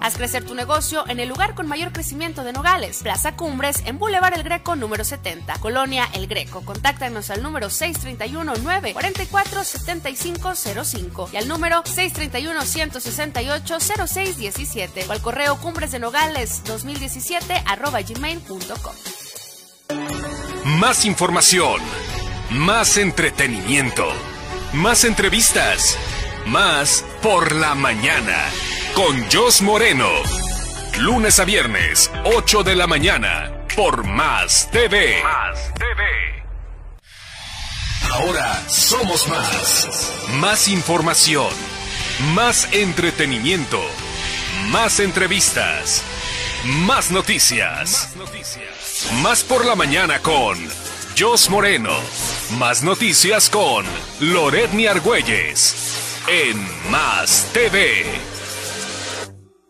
Haz crecer tu negocio en el lugar con mayor crecimiento de Nogales. Plaza Cumbres en Boulevard El Greco número 70. Colonia El Greco. Contáctanos al número 631-944-7505 y al número 631-168-0617 o al correo cumbres de nogales 2017 arroba gmail.com. Más información. Más entretenimiento. Más entrevistas. Más por la mañana con Jos Moreno. Lunes a viernes, 8 de la mañana, por Más TV. Más TV. Ahora somos más. Más información. Más entretenimiento. Más entrevistas. Más noticias. Más noticias. Más por la mañana con Jos Moreno. Más noticias con Loretni Argüelles. En Más TV.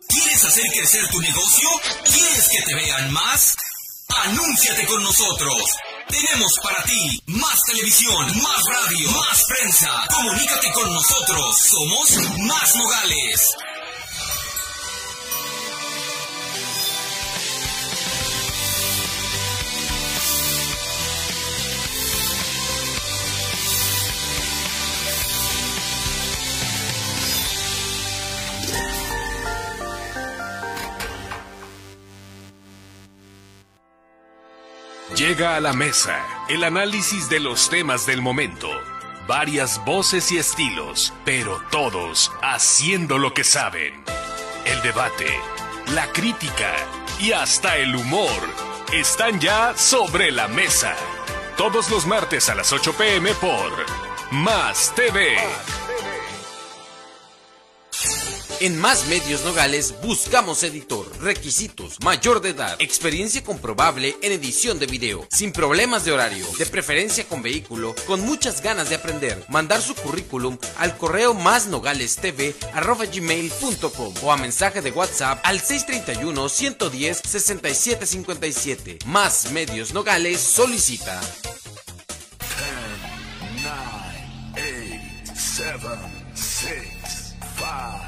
¿Quieres hacer crecer tu negocio? ¿Quieres que te vean más? Anúnciate con nosotros. Tenemos para ti más televisión, más radio, más prensa. Comunícate con nosotros. Somos Más Nogales. Llega a la mesa el análisis de los temas del momento. Varias voces y estilos, pero todos haciendo lo que saben. El debate, la crítica y hasta el humor están ya sobre la mesa. Todos los martes a las 8 pm por Más TV. En Más Medios Nogales buscamos editor, requisitos, mayor de edad, experiencia comprobable en edición de video, sin problemas de horario, de preferencia con vehículo, con muchas ganas de aprender. Mandar su currículum al correo másnogales.tv@gmail.com o a mensaje de WhatsApp al 631 110 6757. Más Medios Nogales solicita. 9, 8, 7, 6, 5,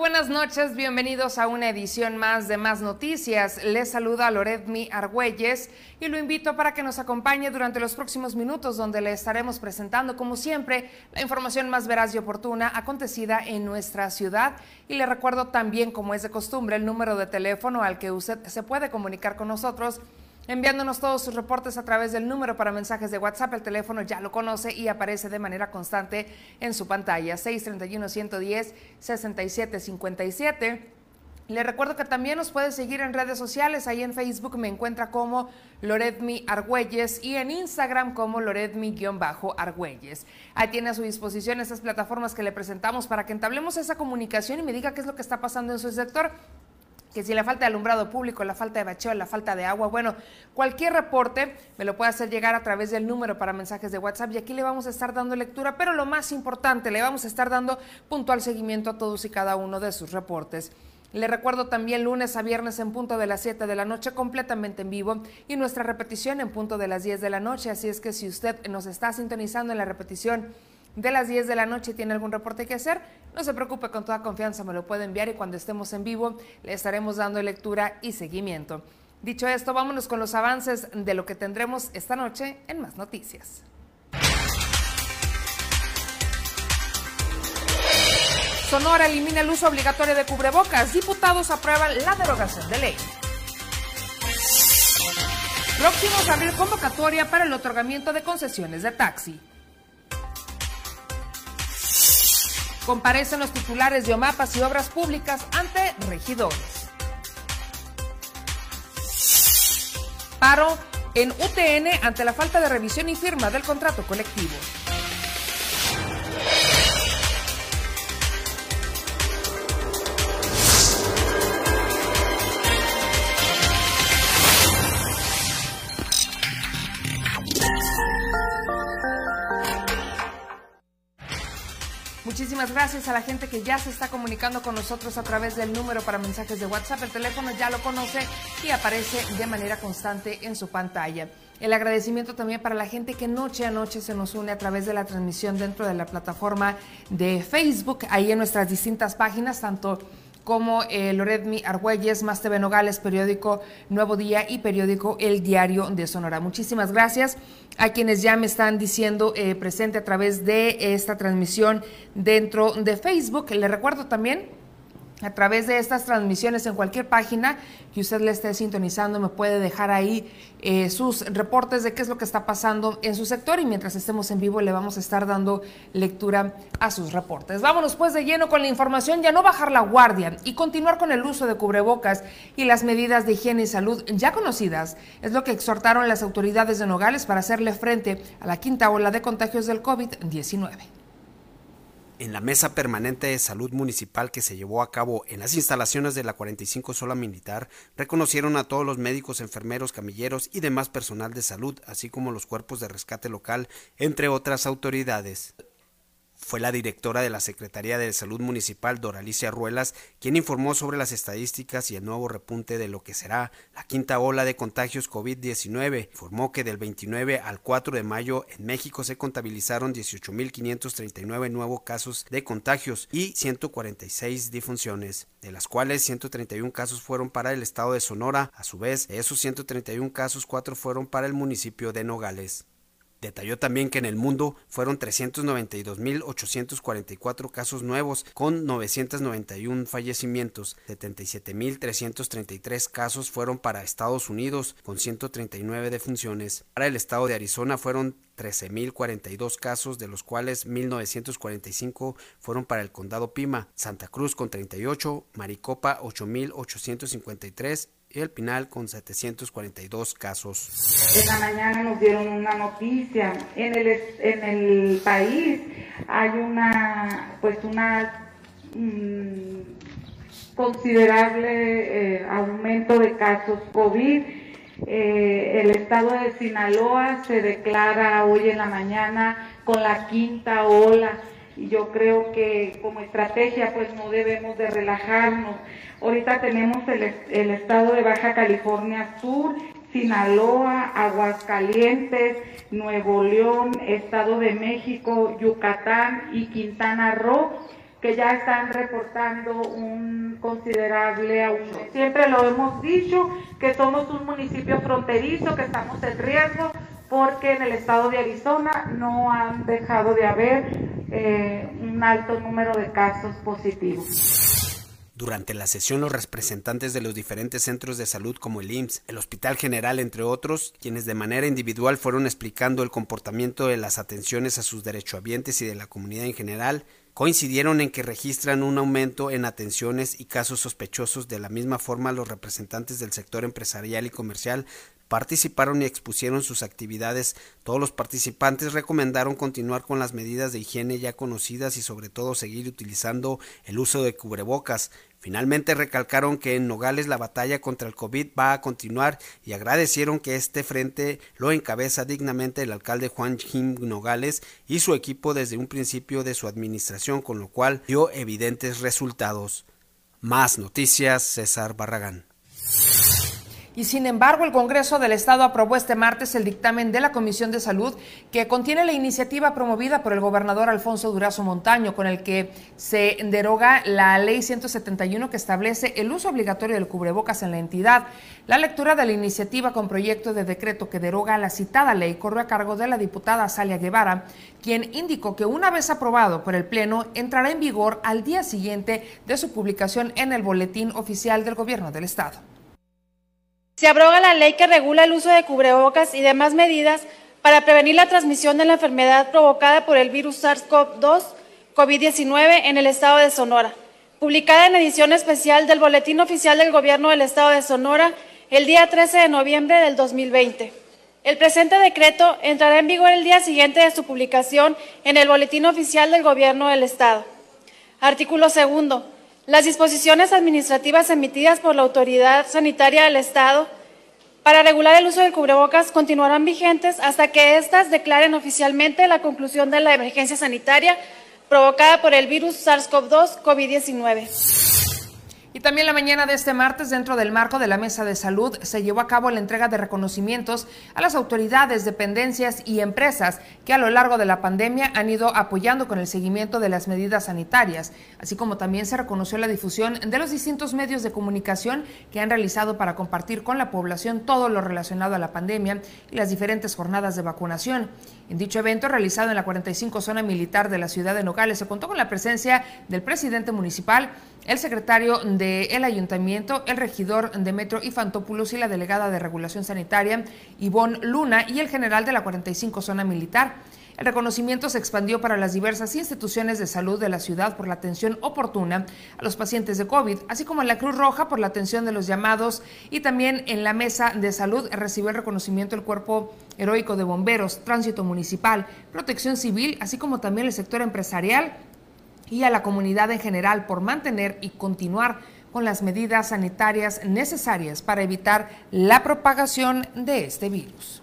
Buenas noches. Bienvenidos a una edición más de Más Noticias. Les saluda Loredmi Argüelles y lo invito para que nos acompañe durante los próximos minutos donde le estaremos presentando, como siempre, la información más veraz y oportuna acontecida en nuestra ciudad. Y le recuerdo también, como es de costumbre, el número de teléfono al que usted se puede comunicar con nosotros enviándonos todos sus reportes a través del número para mensajes de WhatsApp. El teléfono ya lo conoce y aparece de manera constante en su pantalla, 631-110-6757. Le recuerdo que también nos puede seguir en redes sociales. Ahí en Facebook me encuentra como Loredmi Argüelles y en Instagram como Loredmi-Argüelles. Ahí tiene a su disposición esas plataformas que le presentamos para que entablemos esa comunicación y me diga qué es lo que está pasando en su sector que si la falta de alumbrado público, la falta de bacheo, la falta de agua, bueno, cualquier reporte me lo puede hacer llegar a través del número para mensajes de WhatsApp y aquí le vamos a estar dando lectura, pero lo más importante, le vamos a estar dando puntual seguimiento a todos y cada uno de sus reportes. Le recuerdo también lunes a viernes en punto de las 7 de la noche completamente en vivo y nuestra repetición en punto de las 10 de la noche, así es que si usted nos está sintonizando en la repetición de las 10 de la noche tiene algún reporte que hacer, no se preocupe, con toda confianza me lo puede enviar y cuando estemos en vivo le estaremos dando lectura y seguimiento. Dicho esto, vámonos con los avances de lo que tendremos esta noche en más noticias. Sonora elimina el uso obligatorio de cubrebocas. Diputados aprueban la derogación de ley. Próximos a abrir convocatoria para el otorgamiento de concesiones de taxi. Comparecen los titulares de OMAPAS y Obras Públicas ante regidores. Paro en UTN ante la falta de revisión y firma del contrato colectivo. Gracias a la gente que ya se está comunicando con nosotros a través del número para mensajes de WhatsApp. El teléfono ya lo conoce y aparece de manera constante en su pantalla. El agradecimiento también para la gente que noche a noche se nos une a través de la transmisión dentro de la plataforma de Facebook, ahí en nuestras distintas páginas, tanto como eh, Loredmi Argüelles, Más TV Nogales, periódico Nuevo Día y periódico El Diario de Sonora. Muchísimas gracias a quienes ya me están diciendo eh, presente a través de esta transmisión dentro de Facebook. Le recuerdo también a través de estas transmisiones en cualquier página que usted le esté sintonizando, me puede dejar ahí eh, sus reportes de qué es lo que está pasando en su sector y mientras estemos en vivo le vamos a estar dando lectura a sus reportes. Vámonos pues de lleno con la información, ya no bajar la guardia y continuar con el uso de cubrebocas y las medidas de higiene y salud ya conocidas. Es lo que exhortaron las autoridades de Nogales para hacerle frente a la quinta ola de contagios del COVID-19 en la mesa permanente de salud municipal que se llevó a cabo en las instalaciones de la 45 Sola Militar, reconocieron a todos los médicos, enfermeros, camilleros y demás personal de salud, así como los cuerpos de rescate local, entre otras autoridades. Fue la directora de la Secretaría de Salud Municipal, Doralicia Ruelas, quien informó sobre las estadísticas y el nuevo repunte de lo que será la quinta ola de contagios COVID-19. Informó que del 29 al 4 de mayo en México se contabilizaron 18.539 nuevos casos de contagios y 146 difunciones, de las cuales 131 casos fueron para el estado de Sonora. A su vez, de esos 131 casos, 4 fueron para el municipio de Nogales. Detalló también que en el mundo fueron 392.844 casos nuevos con 991 fallecimientos, 77.333 casos fueron para Estados Unidos con 139 defunciones. Para el estado de Arizona fueron 13.042 casos, de los cuales 1.945 fueron para el condado Pima, Santa Cruz con 38, Maricopa 8.853 y el Pinal con 742 casos. Esta mañana nos dieron una noticia. En el, en el país hay una, pues una mm, considerable eh, aumento de casos COVID. Eh, el estado de Sinaloa se declara hoy en la mañana con la quinta ola y yo creo que como estrategia pues no debemos de relajarnos. Ahorita tenemos el, el estado de Baja California Sur, Sinaloa, Aguascalientes, Nuevo León, Estado de México, Yucatán y Quintana Roo que ya están reportando un considerable aumento. Siempre lo hemos dicho, que somos un municipio fronterizo, que estamos en riesgo, porque en el estado de Arizona no han dejado de haber eh, un alto número de casos positivos. Durante la sesión, los representantes de los diferentes centros de salud como el IMSS, el Hospital General, entre otros, quienes de manera individual fueron explicando el comportamiento de las atenciones a sus derechohabientes y de la comunidad en general, coincidieron en que registran un aumento en atenciones y casos sospechosos. De la misma forma, los representantes del sector empresarial y comercial participaron y expusieron sus actividades. Todos los participantes recomendaron continuar con las medidas de higiene ya conocidas y sobre todo seguir utilizando el uso de cubrebocas. Finalmente recalcaron que en Nogales la batalla contra el COVID va a continuar y agradecieron que este frente lo encabeza dignamente el alcalde Juan Jim Nogales y su equipo desde un principio de su administración, con lo cual dio evidentes resultados. Más noticias, César Barragán. Y sin embargo, el Congreso del Estado aprobó este martes el dictamen de la Comisión de Salud que contiene la iniciativa promovida por el gobernador Alfonso Durazo Montaño, con el que se deroga la ley 171 que establece el uso obligatorio del cubrebocas en la entidad. La lectura de la iniciativa con proyecto de decreto que deroga la citada ley corre a cargo de la diputada Salia Guevara, quien indicó que una vez aprobado por el Pleno entrará en vigor al día siguiente de su publicación en el Boletín Oficial del Gobierno del Estado. Se abroga la ley que regula el uso de cubrebocas y demás medidas para prevenir la transmisión de la enfermedad provocada por el virus SARS-CoV-2 COVID-19 en el estado de Sonora, publicada en edición especial del Boletín Oficial del Gobierno del Estado de Sonora el día 13 de noviembre del 2020. El presente decreto entrará en vigor el día siguiente de su publicación en el Boletín Oficial del Gobierno del Estado. Artículo segundo. Las disposiciones administrativas emitidas por la Autoridad Sanitaria del Estado para regular el uso del cubrebocas continuarán vigentes hasta que éstas declaren oficialmente la conclusión de la emergencia sanitaria provocada por el virus SARS-CoV-2 COVID-19. Y también la mañana de este martes, dentro del marco de la Mesa de Salud, se llevó a cabo la entrega de reconocimientos a las autoridades, dependencias y empresas que a lo largo de la pandemia han ido apoyando con el seguimiento de las medidas sanitarias, así como también se reconoció la difusión de los distintos medios de comunicación que han realizado para compartir con la población todo lo relacionado a la pandemia y las diferentes jornadas de vacunación. En dicho evento, realizado en la 45 Zona Militar de la ciudad de Nogales, se contó con la presencia del presidente municipal, el secretario del ayuntamiento, el regidor de Metro Infantopoulos y la delegada de Regulación Sanitaria, Ivonne Luna, y el general de la 45 Zona Militar. El reconocimiento se expandió para las diversas instituciones de salud de la ciudad por la atención oportuna a los pacientes de COVID, así como en la Cruz Roja por la atención de los llamados y también en la mesa de salud recibió el reconocimiento el Cuerpo Heroico de Bomberos, Tránsito Municipal, Protección Civil, así como también el sector empresarial y a la comunidad en general por mantener y continuar con las medidas sanitarias necesarias para evitar la propagación de este virus.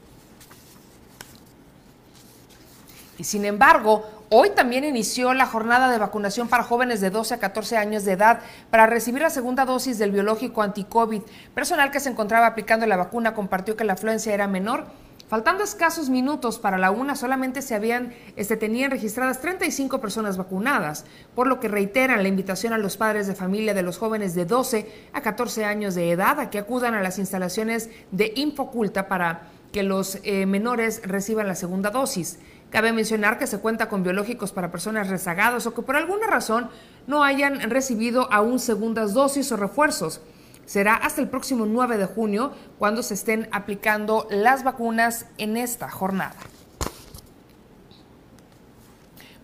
Y sin embargo, hoy también inició la jornada de vacunación para jóvenes de 12 a 14 años de edad para recibir la segunda dosis del biológico anti-COVID. Personal que se encontraba aplicando la vacuna compartió que la afluencia era menor Faltando escasos minutos para la una, solamente se habían, este, tenían registradas 35 personas vacunadas, por lo que reiteran la invitación a los padres de familia de los jóvenes de 12 a 14 años de edad a que acudan a las instalaciones de Infoculta para que los eh, menores reciban la segunda dosis. Cabe mencionar que se cuenta con biológicos para personas rezagadas o que por alguna razón no hayan recibido aún segundas dosis o refuerzos será hasta el próximo 9 de junio cuando se estén aplicando las vacunas en esta jornada.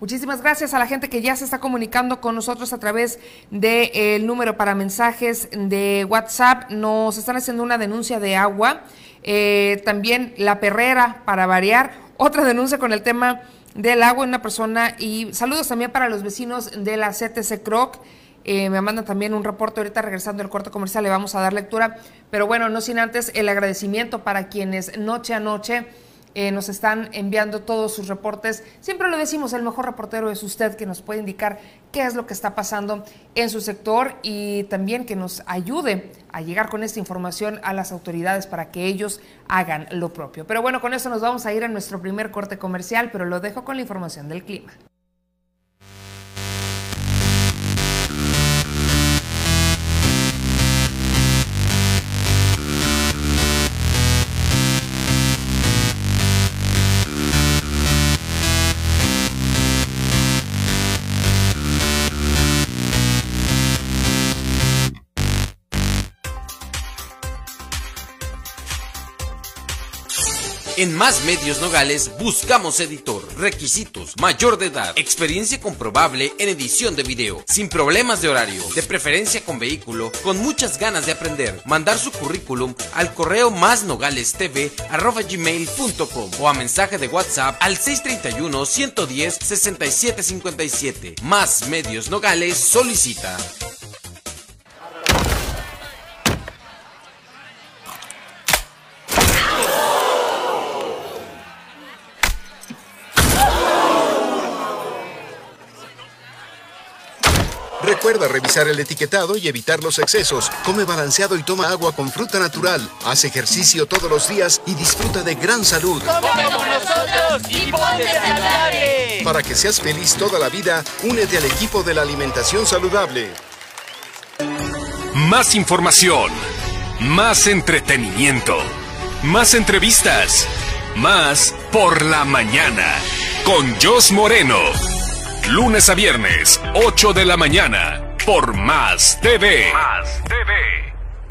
Muchísimas gracias a la gente que ya se está comunicando con nosotros a través del número para mensajes de WhatsApp. Nos están haciendo una denuncia de agua. Eh, también la perrera para variar. Otra denuncia con el tema del agua en una persona. Y saludos también para los vecinos de la CTC Croc. Eh, me mandan también un reporte ahorita regresando del corte comercial, le vamos a dar lectura. Pero bueno, no sin antes el agradecimiento para quienes noche a noche eh, nos están enviando todos sus reportes. Siempre lo decimos, el mejor reportero es usted que nos puede indicar qué es lo que está pasando en su sector y también que nos ayude a llegar con esta información a las autoridades para que ellos hagan lo propio. Pero bueno, con eso nos vamos a ir a nuestro primer corte comercial, pero lo dejo con la información del clima. En Más Medios Nogales buscamos editor, requisitos, mayor de edad, experiencia comprobable en edición de video, sin problemas de horario, de preferencia con vehículo, con muchas ganas de aprender. Mandar su currículum al correo másnogales.tv@gmail.com o a mensaje de WhatsApp al 631 110 6757. Más Medios Nogales solicita. Recuerda revisar el etiquetado y evitar los excesos. Come balanceado y toma agua con fruta natural. Haz ejercicio todos los días y disfruta de gran salud. Come con nosotros y ponte saludable. Para que seas feliz toda la vida, únete al equipo de la alimentación saludable. Más información, más entretenimiento, más entrevistas, más por la mañana con Jos Moreno. Lunes a viernes, 8 de la mañana, por Más TV. Más TV.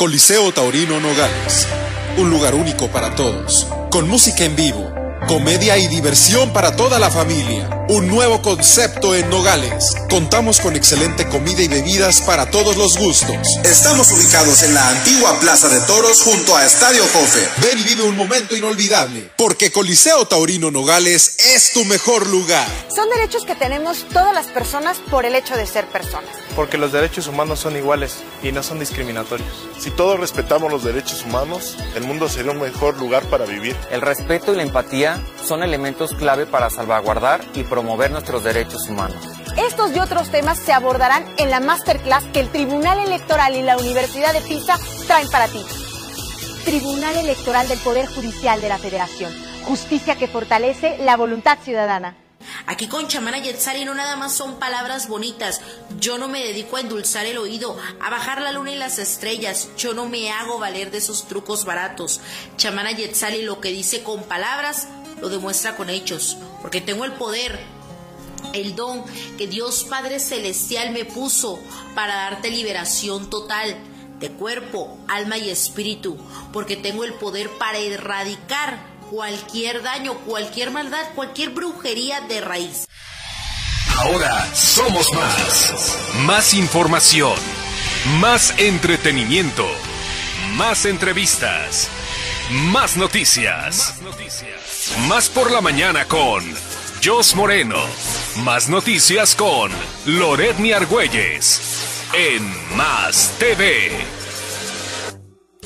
Coliseo Taurino Nogales. Un lugar único para todos. Con música en vivo, comedia y diversión para toda la familia. Un nuevo concepto en Nogales. Contamos con excelente comida y bebidas para todos los gustos. Estamos ubicados en la antigua Plaza de Toros junto a Estadio Jofe. Ven y vive un momento inolvidable. Porque Coliseo Taurino Nogales es tu mejor lugar. Son derechos que tenemos todas las personas por el hecho de ser personas. Porque los derechos humanos son iguales y no son discriminatorios. Si todos respetamos los derechos humanos, el mundo sería un mejor lugar para vivir. El respeto y la empatía son elementos clave para salvaguardar y promover nuestros derechos humanos. Estos y otros temas se abordarán en la masterclass que el Tribunal Electoral y la Universidad de Pisa traen para ti. Tribunal Electoral del Poder Judicial de la Federación. Justicia que fortalece la voluntad ciudadana. Aquí con Chamana Yetzari no nada más son palabras bonitas. Yo no me dedico a endulzar el oído, a bajar la luna y las estrellas. Yo no me hago valer de esos trucos baratos. Chamana Yetzali lo que dice con palabras lo demuestra con hechos, porque tengo el poder, el don que Dios Padre Celestial me puso para darte liberación total de cuerpo, alma y espíritu, porque tengo el poder para erradicar cualquier daño, cualquier maldad, cualquier brujería de raíz. Ahora somos más. Más información. Más entretenimiento. Más entrevistas. Más noticias. Más noticias. Más por la mañana con Jos Moreno. Más noticias con Loret Argüelles. En Más TV.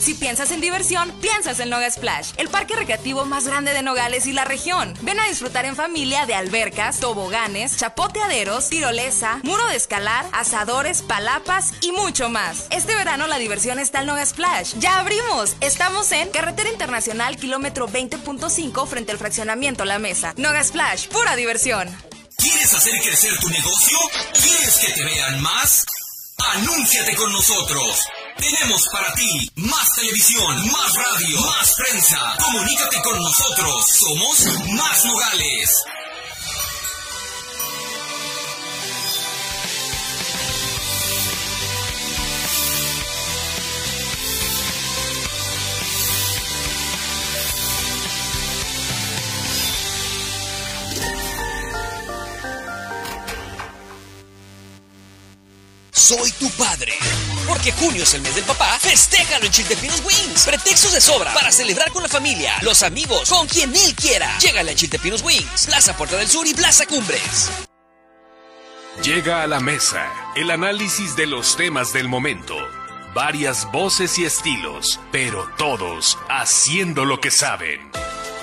Si piensas en diversión, piensas en Noga Splash, el parque recreativo más grande de Nogales y la región. Ven a disfrutar en familia de albercas, toboganes, chapoteaderos, tirolesa, muro de escalar, asadores, palapas y mucho más. Este verano la diversión está en Noga Splash. ¡Ya abrimos! Estamos en Carretera Internacional, kilómetro 20.5 frente al fraccionamiento La Mesa. Noga Splash, pura diversión. ¿Quieres hacer crecer tu negocio? ¿Quieres que te vean más? Anúnciate con nosotros. Tenemos para ti más televisión, más radio, más prensa. Comunícate con nosotros. Somos Más Nogales. Soy tu padre. Porque junio es el mes del papá, festéjalo en Chiltepinos Wings. Pretextos de sobra para celebrar con la familia, los amigos, con quien él quiera. Llégale a Chiltepinos Wings, Plaza Puerta del Sur y Plaza Cumbres. Llega a la mesa el análisis de los temas del momento. Varias voces y estilos, pero todos haciendo lo que saben.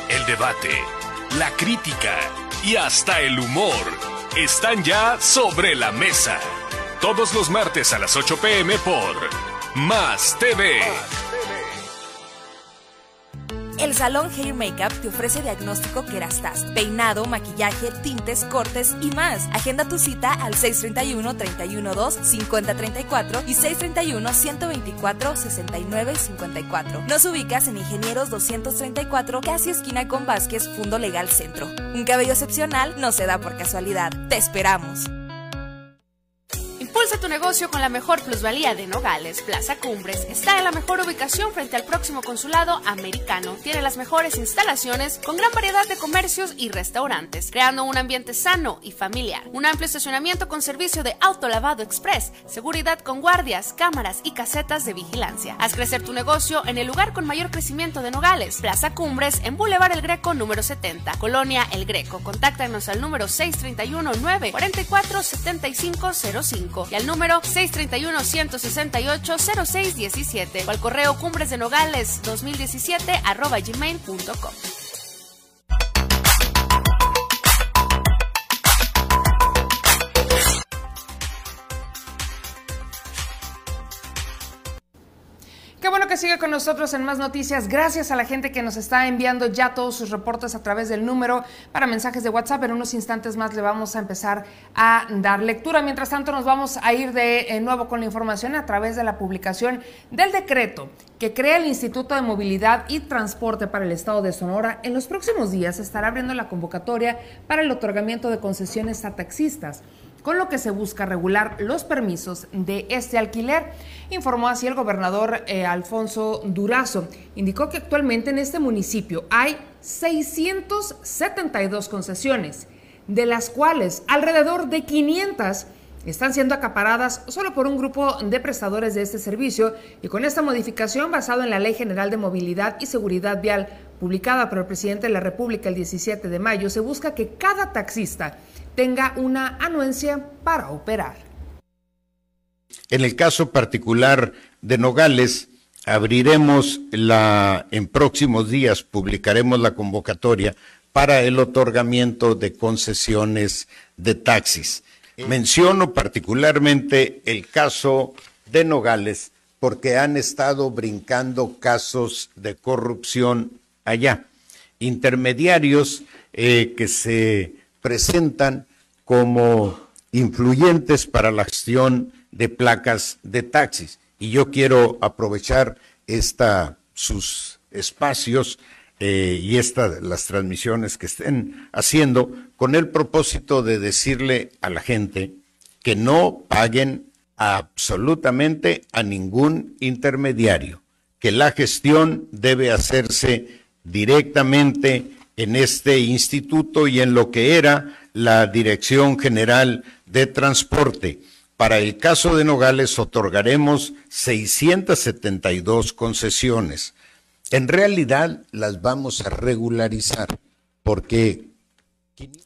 El debate, la crítica y hasta el humor están ya sobre la mesa. Todos los martes a las 8 pm por Más TV. El Salón Hair Makeup te ofrece diagnóstico Kerastase, peinado, maquillaje, tintes, cortes y más. Agenda tu cita al 631-312-5034 y 631-124-6954. Nos ubicas en Ingenieros 234, casi esquina con Vázquez, Fundo Legal Centro. Un cabello excepcional no se da por casualidad. Te esperamos. Impulsa tu negocio con la mejor plusvalía de Nogales. Plaza Cumbres está en la mejor ubicación frente al próximo consulado americano. Tiene las mejores instalaciones con gran variedad de comercios y restaurantes, creando un ambiente sano y familiar. Un amplio estacionamiento con servicio de autolavado express, seguridad con guardias, cámaras y casetas de vigilancia. Haz crecer tu negocio en el lugar con mayor crecimiento de Nogales. Plaza Cumbres en Boulevard El Greco número 70, Colonia El Greco. Contáctanos al número 631 944 7505 y al número 631-168-0617 o al correo cumbres de nogales 2017 arroba gmail.com. que sigue con nosotros en más noticias. Gracias a la gente que nos está enviando ya todos sus reportes a través del número para mensajes de WhatsApp. En unos instantes más le vamos a empezar a dar lectura. Mientras tanto, nos vamos a ir de eh, nuevo con la información a través de la publicación del decreto que crea el Instituto de Movilidad y Transporte para el Estado de Sonora. En los próximos días estará abriendo la convocatoria para el otorgamiento de concesiones a taxistas con lo que se busca regular los permisos de este alquiler, informó así el gobernador eh, Alfonso Durazo. Indicó que actualmente en este municipio hay 672 concesiones, de las cuales alrededor de 500 están siendo acaparadas solo por un grupo de prestadores de este servicio y con esta modificación basado en la Ley General de Movilidad y Seguridad Vial publicada por el presidente de la República el 17 de mayo, se busca que cada taxista tenga una anuencia para operar. En el caso particular de Nogales, abriremos la, en próximos días, publicaremos la convocatoria para el otorgamiento de concesiones de taxis. Menciono particularmente el caso de Nogales porque han estado brincando casos de corrupción allá. Intermediarios eh, que se presentan como influyentes para la gestión de placas de taxis. Y yo quiero aprovechar esta, sus espacios eh, y las transmisiones que estén haciendo con el propósito de decirle a la gente que no paguen absolutamente a ningún intermediario, que la gestión debe hacerse directamente en este instituto y en lo que era la Dirección General de Transporte. Para el caso de Nogales otorgaremos 672 concesiones. En realidad las vamos a regularizar porque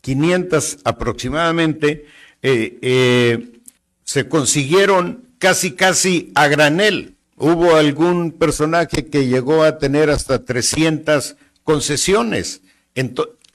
500 aproximadamente eh, eh, se consiguieron casi casi a granel. Hubo algún personaje que llegó a tener hasta 300 concesiones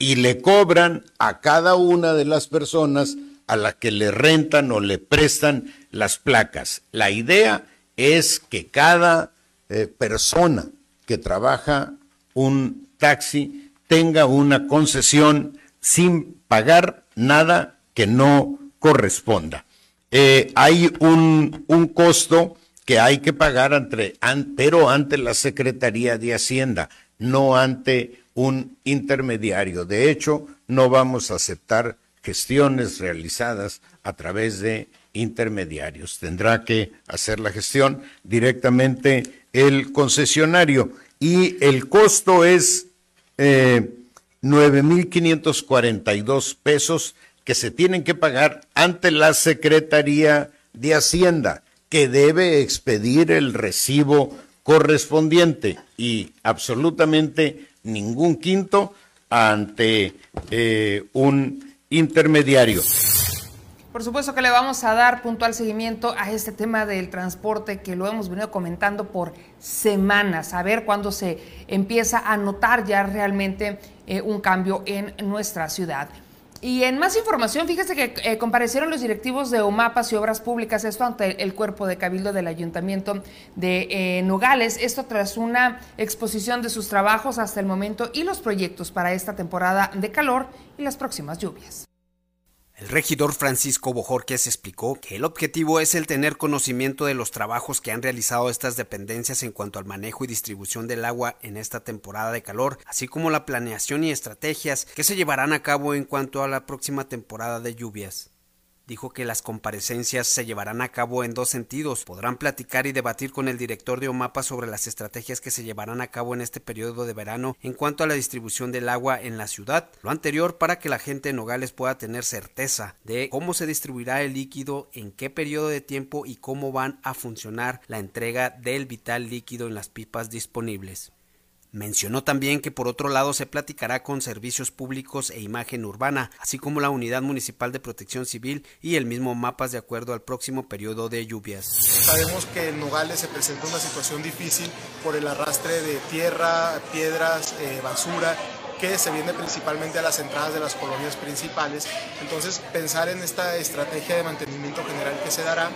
y le cobran a cada una de las personas a la que le rentan o le prestan las placas. La idea es que cada eh, persona que trabaja un taxi tenga una concesión sin pagar nada que no corresponda. Eh, hay un, un, costo que hay que pagar, entre, pero ante la Secretaría de Hacienda, no ante un intermediario. De hecho, no vamos a aceptar gestiones realizadas a través de intermediarios. Tendrá que hacer la gestión directamente el concesionario y el costo es eh, 9.542 pesos que se tienen que pagar ante la Secretaría de Hacienda, que debe expedir el recibo correspondiente y absolutamente ningún quinto ante eh, un intermediario. Por supuesto que le vamos a dar puntual seguimiento a este tema del transporte que lo hemos venido comentando por semanas, a ver cuándo se empieza a notar ya realmente eh, un cambio en nuestra ciudad. Y en más información, fíjese que eh, comparecieron los directivos de OMAPAS y Obras Públicas, esto ante el cuerpo de cabildo del Ayuntamiento de eh, Nogales, esto tras una exposición de sus trabajos hasta el momento y los proyectos para esta temporada de calor y las próximas lluvias. El regidor Francisco Bojorquez explicó que el objetivo es el tener conocimiento de los trabajos que han realizado estas dependencias en cuanto al manejo y distribución del agua en esta temporada de calor, así como la planeación y estrategias que se llevarán a cabo en cuanto a la próxima temporada de lluvias dijo que las comparecencias se llevarán a cabo en dos sentidos. Podrán platicar y debatir con el director de OMAPA sobre las estrategias que se llevarán a cabo en este periodo de verano en cuanto a la distribución del agua en la ciudad. Lo anterior para que la gente en Nogales pueda tener certeza de cómo se distribuirá el líquido, en qué periodo de tiempo y cómo van a funcionar la entrega del vital líquido en las pipas disponibles. Mencionó también que por otro lado se platicará con servicios públicos e imagen urbana, así como la Unidad Municipal de Protección Civil y el mismo mapas de acuerdo al próximo periodo de lluvias. Sabemos que en Nogales se presenta una situación difícil por el arrastre de tierra, piedras, eh, basura que se viene principalmente a las entradas de las colonias principales. Entonces, pensar en esta estrategia de mantenimiento general que se dará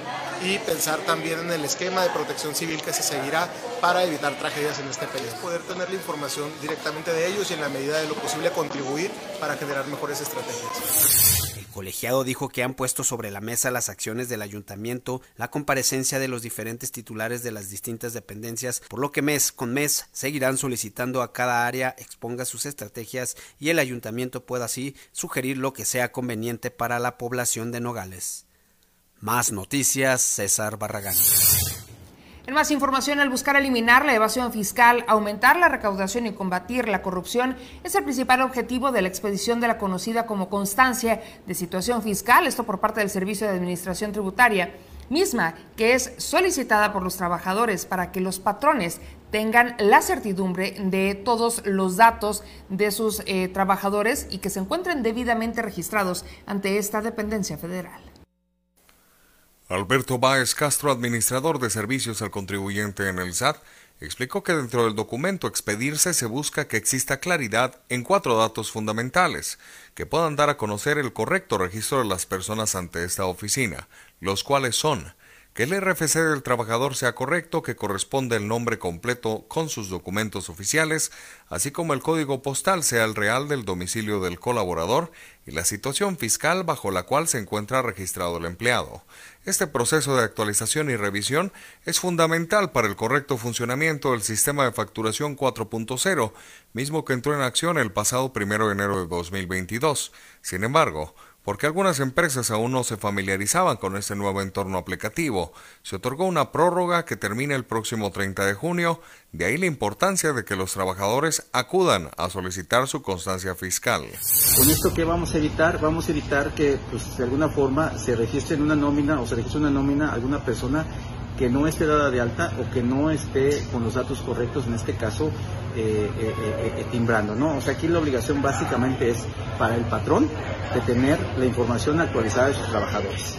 y pensar también en el esquema de protección civil que se seguirá para evitar tragedias en este país. Poder tener la información directamente de ellos y en la medida de lo posible contribuir para generar mejores estrategias. Colegiado dijo que han puesto sobre la mesa las acciones del ayuntamiento, la comparecencia de los diferentes titulares de las distintas dependencias, por lo que mes con mes seguirán solicitando a cada área exponga sus estrategias y el ayuntamiento pueda así sugerir lo que sea conveniente para la población de Nogales. Más noticias, César Barragán. En más información, al buscar eliminar la evasión fiscal, aumentar la recaudación y combatir la corrupción es el principal objetivo de la expedición de la conocida como constancia de situación fiscal, esto por parte del Servicio de Administración Tributaria, misma que es solicitada por los trabajadores para que los patrones tengan la certidumbre de todos los datos de sus eh, trabajadores y que se encuentren debidamente registrados ante esta dependencia federal. Alberto Báez Castro, administrador de servicios al contribuyente en el SAT, explicó que dentro del documento expedirse se busca que exista claridad en cuatro datos fundamentales que puedan dar a conocer el correcto registro de las personas ante esta oficina, los cuales son que el RFC del trabajador sea correcto, que corresponda el nombre completo con sus documentos oficiales, así como el código postal sea el real del domicilio del colaborador y la situación fiscal bajo la cual se encuentra registrado el empleado. Este proceso de actualización y revisión es fundamental para el correcto funcionamiento del sistema de facturación 4.0, mismo que entró en acción el pasado 1 de enero de 2022. Sin embargo, porque algunas empresas aún no se familiarizaban con este nuevo entorno aplicativo. Se otorgó una prórroga que termina el próximo 30 de junio, de ahí la importancia de que los trabajadores acudan a solicitar su constancia fiscal. Con esto, ¿qué vamos a evitar? Vamos a evitar que, pues, de alguna forma, se registre en una nómina o se registre una nómina alguna persona que no esté dada de alta o que no esté con los datos correctos, en este caso, eh, eh, eh, timbrando, ¿no? O sea, aquí la obligación básicamente es para el patrón de tener la información actualizada de sus trabajadores.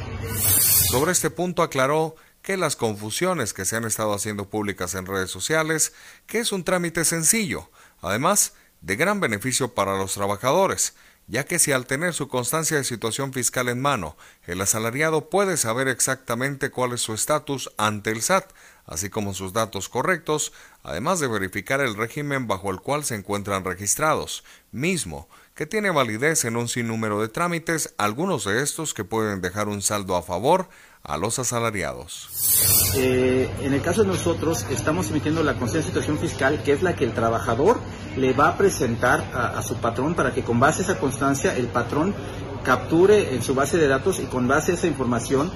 Sobre este punto aclaró que las confusiones que se han estado haciendo públicas en redes sociales, que es un trámite sencillo, además de gran beneficio para los trabajadores, ya que si al tener su constancia de situación fiscal en mano, el asalariado puede saber exactamente cuál es su estatus ante el SAT, así como sus datos correctos, además de verificar el régimen bajo el cual se encuentran registrados, mismo que tiene validez en un sinnúmero de trámites, algunos de estos que pueden dejar un saldo a favor a los asalariados. Eh, en el caso de nosotros, estamos emitiendo la constancia de situación fiscal, que es la que el trabajador le va a presentar a, su patrón para que con base a esa constancia el patrón capture en su base de datos y con base a esa información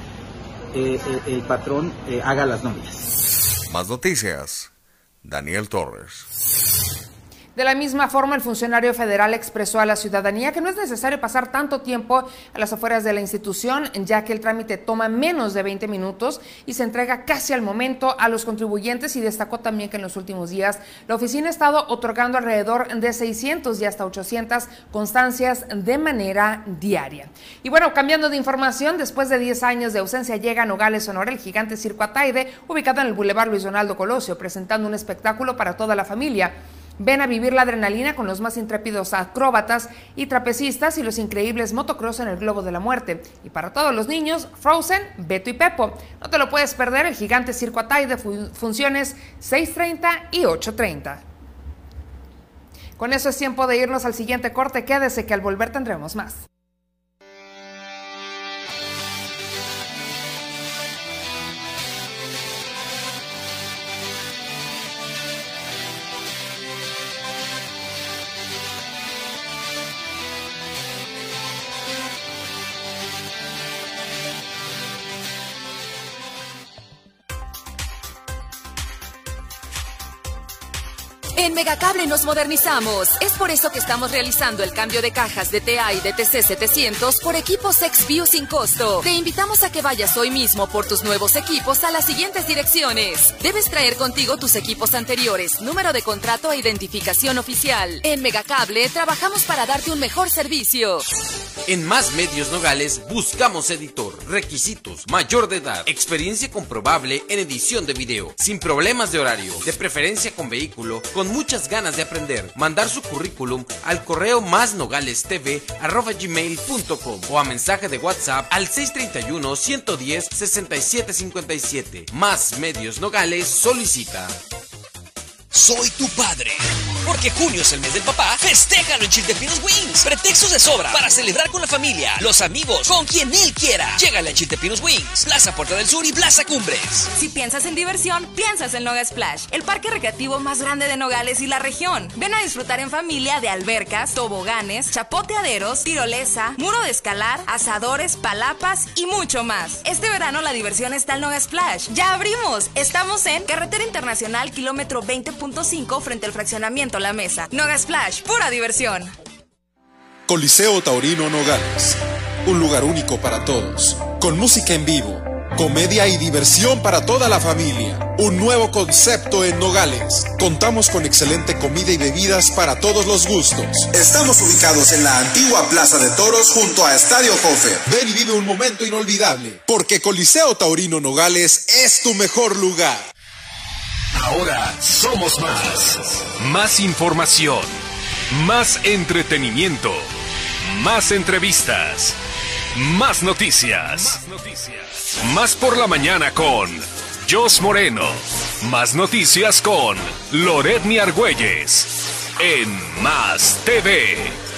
eh, eh, el patrón haga las nóminas. Más noticias. Daniel Torres. De la misma forma, el funcionario federal expresó a la ciudadanía que no es necesario pasar tanto tiempo a las afueras de la institución, ya que el trámite toma menos de 20 minutos y se entrega casi al momento a los contribuyentes y destacó también que en los últimos días la oficina ha estado otorgando alrededor de 600 y hasta 800 constancias de manera diaria. Y bueno, cambiando de información, después de 10 años de ausencia llega a Nogales, Sonora, el gigante Circo Ataide, ubicado en el Boulevard Luis Donaldo Colosio, presentando un espectáculo para toda la familia. Ven a vivir la adrenalina con los más intrépidos acróbatas y trapecistas y los increíbles motocross en el Globo de la Muerte. Y para todos los niños, Frozen, Beto y Pepo. No te lo puedes perder, el gigante Circo Atay de funciones 6.30 y 8.30. Con eso es tiempo de irnos al siguiente corte. Quédese que al volver tendremos más. En Megacable nos modernizamos. Es por eso que estamos realizando el cambio de cajas de TA y de TC700 por equipos XView sin costo. Te invitamos a que vayas hoy mismo por tus nuevos equipos a las siguientes direcciones. Debes traer contigo tus equipos anteriores, número de contrato e identificación oficial. En Megacable trabajamos para darte un mejor servicio. En Más Medios Nogales buscamos editor Requisitos: mayor de edad, experiencia comprobable en edición de video, sin problemas de horario, de preferencia con vehículo, con muchas ganas de aprender. Mandar su currículum al correo gmail.com o a mensaje de WhatsApp al 631 110 6757. Más Medios Nogales solicita. Soy tu padre. Porque junio es el mes del papá, festéjalo en Chiltepinos Wings. Pretextos de sobra para celebrar con la familia, los amigos, con quien él quiera. Llégale a Chiltepinos Wings, Plaza Puerta del Sur y Plaza Cumbres. Si piensas en diversión, piensas en Noga Splash, el parque recreativo más grande de Nogales y la región. Ven a disfrutar en familia de albercas, toboganes, chapoteaderos, tirolesa, muro de escalar, asadores, palapas y mucho más. Este verano la diversión está en Noga Splash. ¡Ya abrimos! Estamos en Carretera Internacional, kilómetro 20.5 frente al fraccionamiento La Mesa. Noga Splash, pura diversión. Coliseo Taurino Nogales. Un lugar único para todos. Con música en vivo, comedia y diversión para toda la familia. Un nuevo concepto en Nogales. Contamos con excelente comida y bebidas para todos los gustos. Estamos ubicados en la antigua Plaza de Toros junto a Estadio Cofer. Ven y vive un momento inolvidable. Porque Coliseo Taurino Nogales es tu mejor lugar. Ahora somos más. Más información. Más entretenimiento. Más entrevistas. Más noticias. Más por la mañana con Jos Moreno. Más noticias con Loretni Argüelles. En Más TV.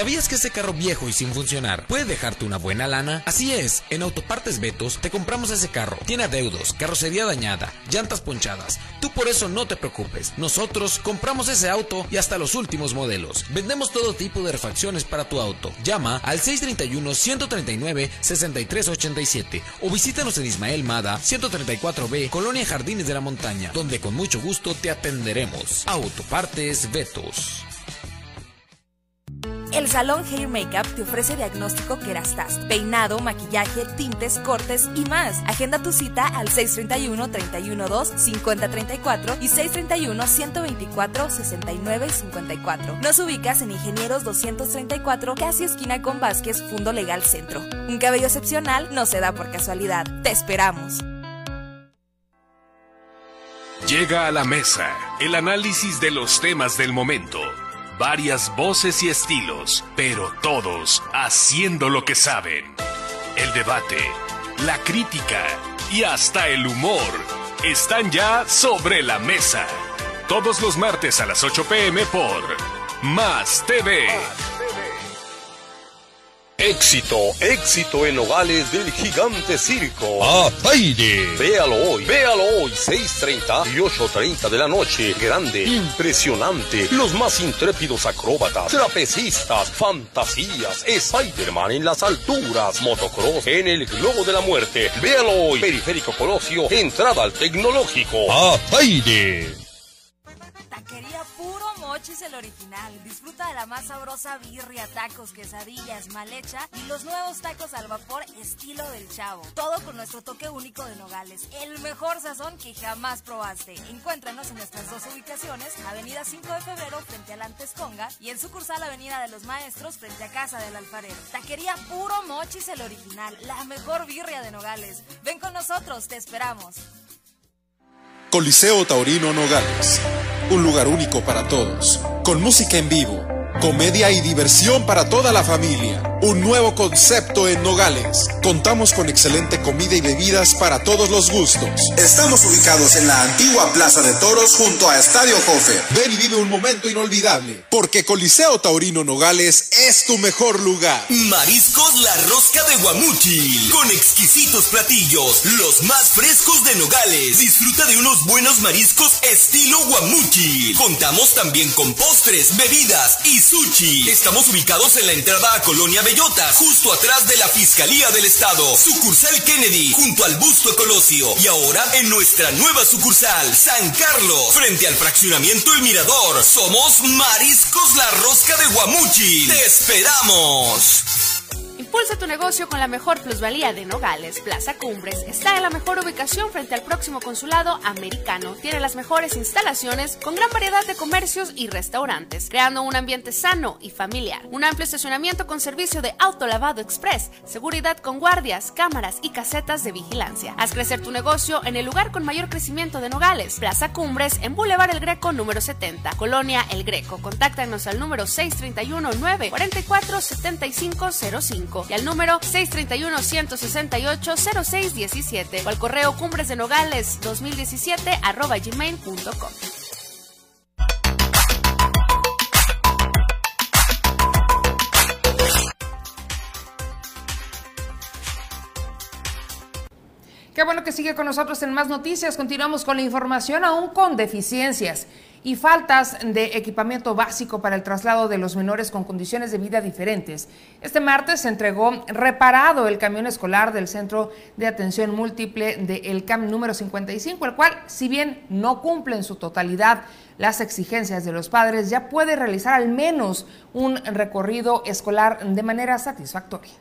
¿Sabías que ese carro viejo y sin funcionar puede dejarte una buena lana? Así es, en Autopartes Betos te compramos ese carro. Tiene adeudos, carrocería dañada, llantas ponchadas. Tú por eso no te preocupes. Nosotros compramos ese auto y hasta los últimos modelos. Vendemos todo tipo de refacciones para tu auto. Llama al 631-139-6387 o visítanos en Ismael Mada, 134B, Colonia Jardines de la Montaña, donde con mucho gusto te atenderemos. Autopartes Betos. El Salón Hair Makeup te ofrece diagnóstico Kerastase, peinado, maquillaje, tintes, cortes y más. Agenda tu cita al 631-312-5034 y 631-124-6954. Nos ubicas en Ingenieros 234, casi esquina con Vázquez, Fundo Legal Centro. Un cabello excepcional no se da por casualidad. Te esperamos. Llega a la mesa el análisis de los temas del momento. Varias voces y estilos, pero todos haciendo lo que saben. El debate, la crítica y hasta el humor están ya sobre la mesa. Todos los martes a las 8 pm por Más TV. Éxito, éxito en Nogales del Gigante Circo. ¡A aire! Véalo hoy, véalo hoy, 6.30 y 8.30 de la noche. Grande, impresionante, los más intrépidos acróbatas, trapecistas, fantasías, Spider-Man en las alturas, motocross en el globo de la muerte. Véalo hoy, Periférico Colosio, entrada al tecnológico. ¡A aire! Mochis el original. Disfruta de la más sabrosa birria, tacos, quesadillas, mal hecha y los nuevos tacos al vapor estilo del chavo. Todo con nuestro toque único de nogales. El mejor sazón que jamás probaste. Encuéntranos en nuestras dos ubicaciones, Avenida 5 de Febrero frente al Antes Conga y en sucursal Avenida de los Maestros frente a Casa del Alfarero. Taquería Puro Mochis el original. La mejor birria de nogales. Ven con nosotros, te esperamos. Coliseo Taurino Nogales. Un lugar único para todos. Con música en vivo, comedia y diversión para toda la familia. Un nuevo concepto en Nogales. Contamos con excelente comida y bebidas para todos los gustos. Estamos ubicados en la antigua Plaza de Toros junto a Estadio Cofer. Ven y vive un momento inolvidable. Porque Coliseo Taurino Nogales es tu mejor lugar. Mariscos La Rosca de Guamuchil. Con exquisitos platillos, los más frescos de Nogales. Disfruta de unos buenos mariscos estilo Guamuchil. Contamos también con postres, bebidas y sushi. Estamos ubicados en la entrada a Colonia Bellotas, justo atrás de la Fiscalía del Estado. Sucursal Kennedy, junto al busto Colosio. Y ahora en nuestra nueva sucursal, San Carlos, frente al fraccionamiento El Mirador. Somos Mariscos La Rosca de Guamuchi. ¡Te esperamos! Impulsa tu negocio con la mejor plusvalía de Nogales. Plaza Cumbres está en la mejor ubicación frente al próximo consulado americano. Tiene las mejores instalaciones con gran variedad de comercios y restaurantes, creando un ambiente sano y familiar. Un amplio estacionamiento con servicio de autolavado express, seguridad con guardias, cámaras y casetas de vigilancia. Haz crecer tu negocio en el lugar con mayor crecimiento de Nogales. Plaza Cumbres en Boulevard El Greco número 70, Colonia El Greco. Contáctanos al número 631 944 7505 y al número 631-168-0617 o al correo cumbres de nogales 2017 arroba gmail.com. Qué bueno que sigue con nosotros en más noticias. Continuamos con la información, aún con deficiencias y faltas de equipamiento básico para el traslado de los menores con condiciones de vida diferentes. Este martes se entregó reparado el camión escolar del Centro de Atención Múltiple del El CAM número 55, el cual, si bien no cumple en su totalidad las exigencias de los padres, ya puede realizar al menos un recorrido escolar de manera satisfactoria.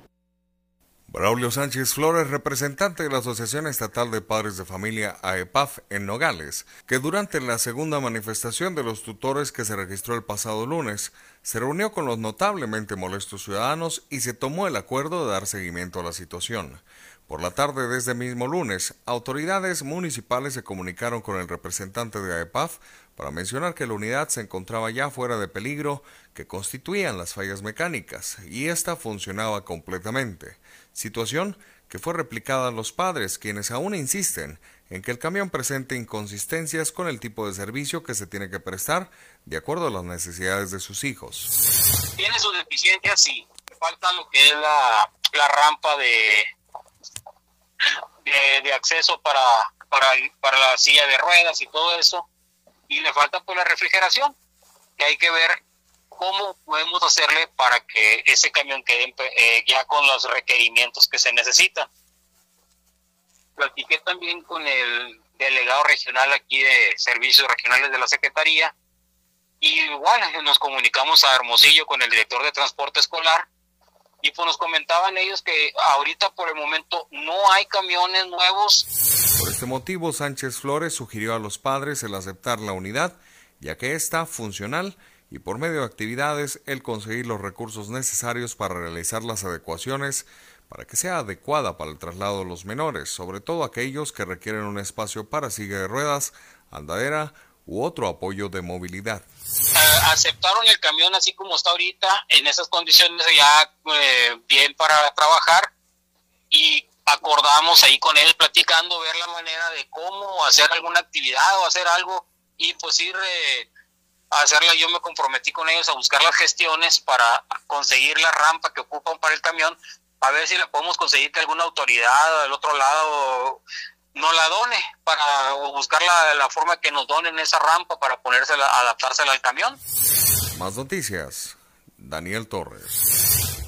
Braulio Sánchez Flores, representante de la Asociación Estatal de Padres de Familia AEPAF en Nogales, que durante la segunda manifestación de los tutores que se registró el pasado lunes, se reunió con los notablemente molestos ciudadanos y se tomó el acuerdo de dar seguimiento a la situación. Por la tarde de este mismo lunes, autoridades municipales se comunicaron con el representante de AEPAF para mencionar que la unidad se encontraba ya fuera de peligro que constituían las fallas mecánicas y ésta funcionaba completamente situación que fue replicada a los padres, quienes aún insisten en que el camión presente inconsistencias con el tipo de servicio que se tiene que prestar de acuerdo a las necesidades de sus hijos. Tiene sus deficiencias, sí. Falta lo que es la, rampa de, acceso para, para, la silla de ruedas y todo eso. Y le falta pues la refrigeración, que hay que ver cómo podemos hacerle para que ese camión quede eh, ya con los requerimientos que se necesitan. Platiqué también con el delegado regional aquí de servicios regionales de la Secretaría y igual nos comunicamos a Hermosillo con el director de transporte escolar y pues nos comentaban ellos que ahorita por el momento no hay camiones nuevos. Por este motivo, Sánchez Flores sugirió a los padres el aceptar la unidad, ya que está funcional y por medio de actividades el conseguir los recursos necesarios para realizar las adecuaciones para que sea adecuada para el traslado de los menores, sobre todo aquellos que requieren un espacio para silla de ruedas, andadera u otro apoyo de movilidad. Aceptaron el camión así como está ahorita, en esas condiciones ya eh, bien para trabajar y acordamos ahí con él platicando, ver la manera de cómo hacer alguna actividad o hacer algo y pues ir... Eh, hacerla, yo me comprometí con ellos a buscar las gestiones para conseguir la rampa que ocupan para el camión, a ver si la podemos conseguir que alguna autoridad del otro lado no la done para buscar la, la forma que nos donen esa rampa para ponérsela, adaptársela al camión. Más noticias. Daniel Torres.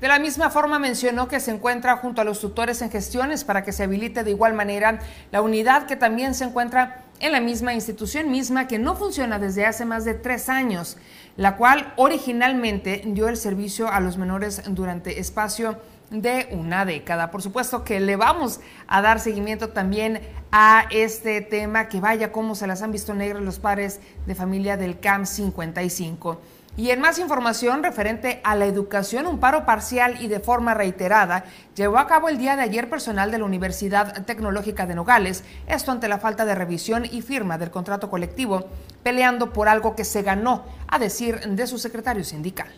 De la misma forma mencionó que se encuentra junto a los tutores en gestiones para que se habilite de igual manera la unidad que también se encuentra en la misma institución misma que no funciona desde hace más de tres años, la cual originalmente dio el servicio a los menores durante espacio de una década. Por supuesto que le vamos a dar seguimiento también a este tema, que vaya cómo se las han visto negras los padres de familia del CAM 55. Y en más información referente a la educación, un paro parcial y de forma reiterada llevó a cabo el día de ayer personal de la Universidad Tecnológica de Nogales, esto ante la falta de revisión y firma del contrato colectivo, peleando por algo que se ganó, a decir de su secretario sindical.